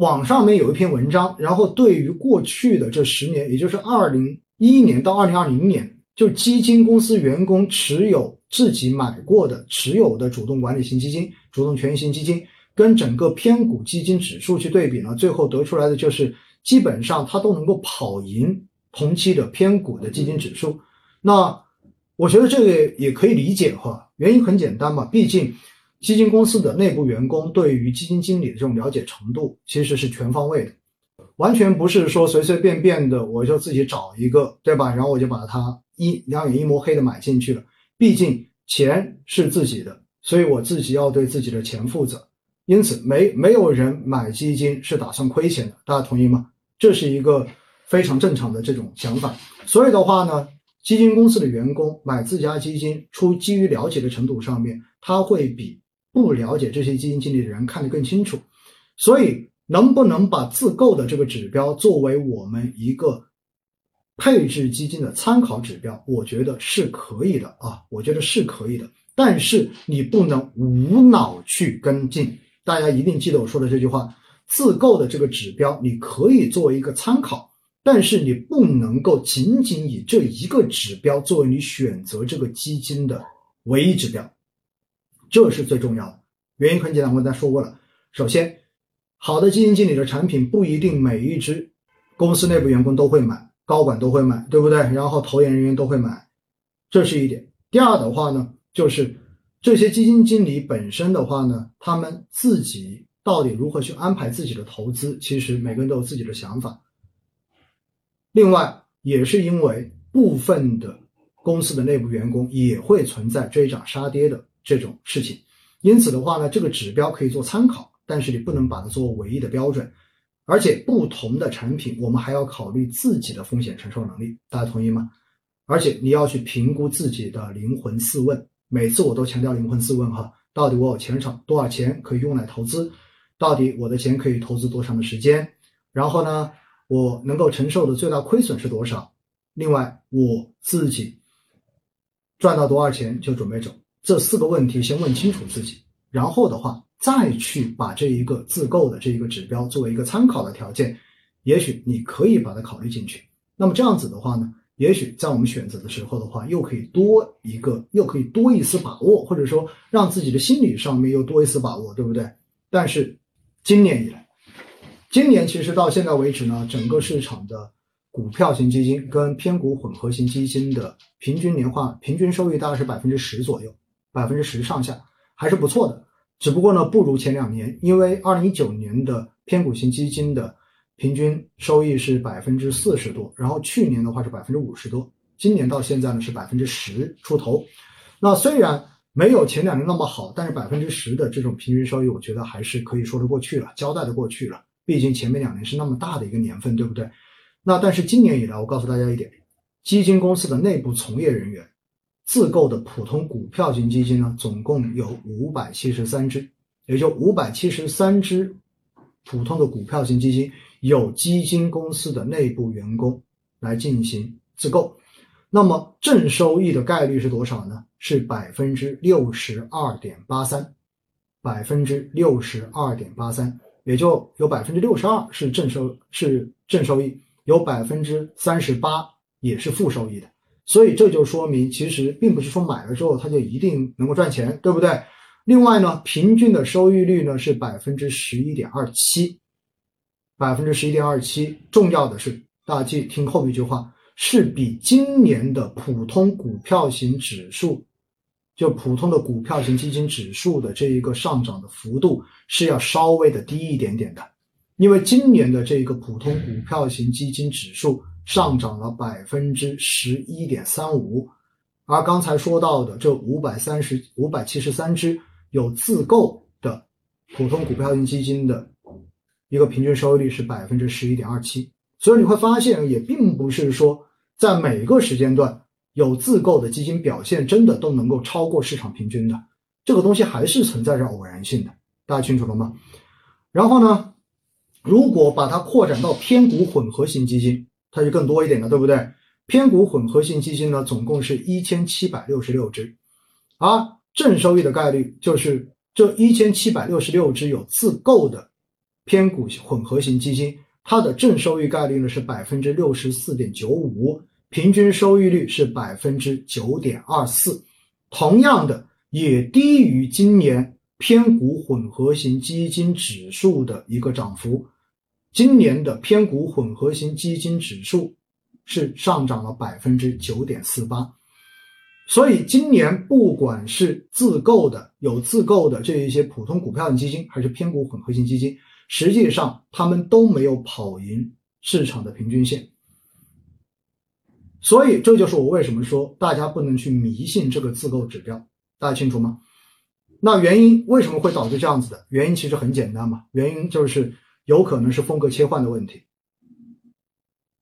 网上面有一篇文章，然后对于过去的这十年，也就是二零一一年到二零二零年，就基金公司员工持有自己买过的持有的主动管理型基金、主动权益型基金，跟整个偏股基金指数去对比呢，最后得出来的就是基本上它都能够跑赢同期的偏股的基金指数。那我觉得这个也可以理解哈，原因很简单嘛，毕竟。基金公司的内部员工对于基金经理的这种了解程度，其实是全方位的，完全不是说随随便便的我就自己找一个，对吧？然后我就把它一两眼一摸黑的买进去了。毕竟钱是自己的，所以我自己要对自己的钱负责。因此，没没有人买基金是打算亏钱的，大家同意吗？这是一个非常正常的这种想法。所以的话呢，基金公司的员工买自家基金，出基于了解的程度上面，他会比。不了解这些基金经理的人看得更清楚，所以能不能把自购的这个指标作为我们一个配置基金的参考指标？我觉得是可以的啊，我觉得是可以的。但是你不能无脑去跟进，大家一定记得我说的这句话：自购的这个指标你可以作为一个参考，但是你不能够仅仅以这一个指标作为你选择这个基金的唯一指标。这是最重要的原因很简单，我刚才说过了。首先，好的基金经理的产品不一定每一只公司内部员工都会买，高管都会买，对不对？然后投研人员都会买，这是一点。第二的话呢，就是这些基金经理本身的话呢，他们自己到底如何去安排自己的投资，其实每个人都有自己的想法。另外，也是因为部分的公司的内部员工也会存在追涨杀跌的。这种事情，因此的话呢，这个指标可以做参考，但是你不能把它作为唯一的标准。而且不同的产品，我们还要考虑自己的风险承受能力，大家同意吗？而且你要去评估自己的灵魂四问，每次我都强调灵魂四问哈，到底我有钱少多少钱可以用来投资？到底我的钱可以投资多长的时间？然后呢，我能够承受的最大亏损是多少？另外，我自己赚到多少钱就准备走。这四个问题先问清楚自己，然后的话再去把这一个自购的这一个指标作为一个参考的条件，也许你可以把它考虑进去。那么这样子的话呢，也许在我们选择的时候的话，又可以多一个，又可以多一丝把握，或者说让自己的心理上面又多一丝把握，对不对？但是今年以来，今年其实到现在为止呢，整个市场的。股票型基金跟偏股混合型基金的平均年化平均收益大概是百分之十左右，百分之十上下还是不错的。只不过呢，不如前两年，因为二零一九年的偏股型基金的平均收益是百分之四十多，然后去年的话是百分之五十多，今年到现在呢是百分之十出头。那虽然没有前两年那么好，但是百分之十的这种平均收益，我觉得还是可以说得过去了，交代的过去了。毕竟前面两年是那么大的一个年份，对不对？那但是今年以来，我告诉大家一点，基金公司的内部从业人员自购的普通股票型基金呢，总共有五百七十三只，也就五百七十三只普通的股票型基金有基金公司的内部员工来进行自购，那么正收益的概率是多少呢？是百分之六十二点八三，百分之六十二点八三，也就有百分之六十二是正收是正收益。有百分之三十八也是负收益的，所以这就说明，其实并不是说买了之后它就一定能够赚钱，对不对？另外呢，平均的收益率呢是百分之十一点二七，百分之十一点二七。重要的是，大家记听后面一句话，是比今年的普通股票型指数，就普通的股票型基金指数的这一个上涨的幅度是要稍微的低一点点的。因为今年的这个普通股票型基金指数上涨了百分之十一点三五，而刚才说到的这五百三十五百七十三只有自购的普通股票型基金的一个平均收益率是百分之十一点二七，所以你会发现，也并不是说在每个时间段有自购的基金表现真的都能够超过市场平均的，这个东西还是存在着偶然性的，大家清楚了吗？然后呢？如果把它扩展到偏股混合型基金，它就更多一点了，对不对？偏股混合型基金呢，总共是一千七百六十六只，而正收益的概率就是这一千七百六十六只有自购的偏股混合型基金，它的正收益概率呢是百分之六十四点九五，平均收益率是百分之九点二四，同样的也低于今年偏股混合型基金指数的一个涨幅。今年的偏股混合型基金指数是上涨了百分之九点四八。所以今年不管是自购的有自购的这一些普通股票型基金，还是偏股混合型基金，实际上他们都没有跑赢市场的平均线。所以这就是我为什么说大家不能去迷信这个自购指标，大家清楚吗？那原因为什么会导致这样子的？原因其实很简单嘛，原因就是有可能是风格切换的问题，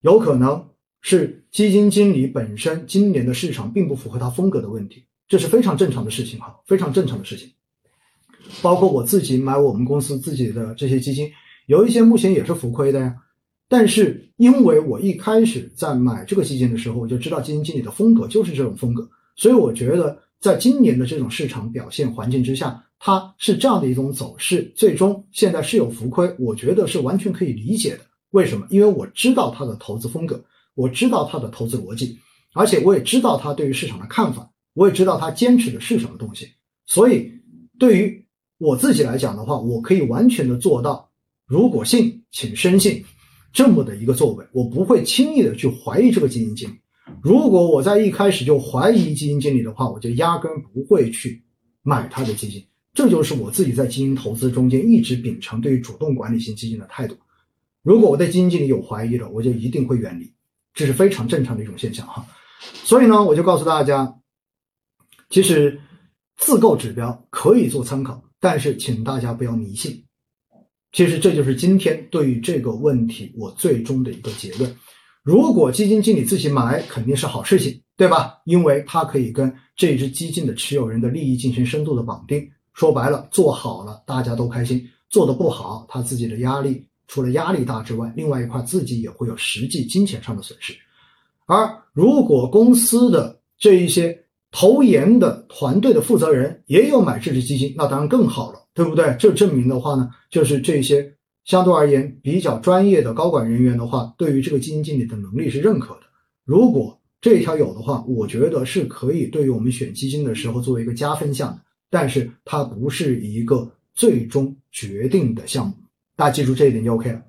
有可能。是基金经理本身今年的市场并不符合他风格的问题，这是非常正常的事情哈，非常正常的事情。包括我自己买我们公司自己的这些基金，有一些目前也是浮亏的呀。但是因为我一开始在买这个基金的时候，我就知道基金经理的风格就是这种风格，所以我觉得在今年的这种市场表现环境之下，它是这样的一种走势，最终现在是有浮亏，我觉得是完全可以理解的。为什么？因为我知道他的投资风格。我知道他的投资逻辑，而且我也知道他对于市场的看法，我也知道他坚持的是什么东西。所以，对于我自己来讲的话，我可以完全的做到，如果信，请深信，这么的一个作为，我不会轻易的去怀疑这个基金经理。如果我在一开始就怀疑基金经理的话，我就压根不会去买他的基金。这就是我自己在基金投资中间一直秉承对于主动管理型基金的态度。如果我对基金经理有怀疑了，我就一定会远离。这是非常正常的一种现象哈，所以呢，我就告诉大家，其实自购指标可以做参考，但是请大家不要迷信。其实这就是今天对于这个问题我最终的一个结论。如果基金经理自己买，肯定是好事情，对吧？因为他可以跟这支基金的持有人的利益进行深度的绑定。说白了，做好了大家都开心；做的不好，他自己的压力。除了压力大之外，另外一块自己也会有实际金钱上的损失。而如果公司的这一些投研的团队的负责人也有买这支基金，那当然更好了，对不对？这证明的话呢，就是这些相对而言比较专业的高管人员的话，对于这个基金经理的能力是认可的。如果这一条有的话，我觉得是可以对于我们选基金的时候作为一个加分项的，但是它不是一个最终决定的项目。大家记住这一点就 OK 了。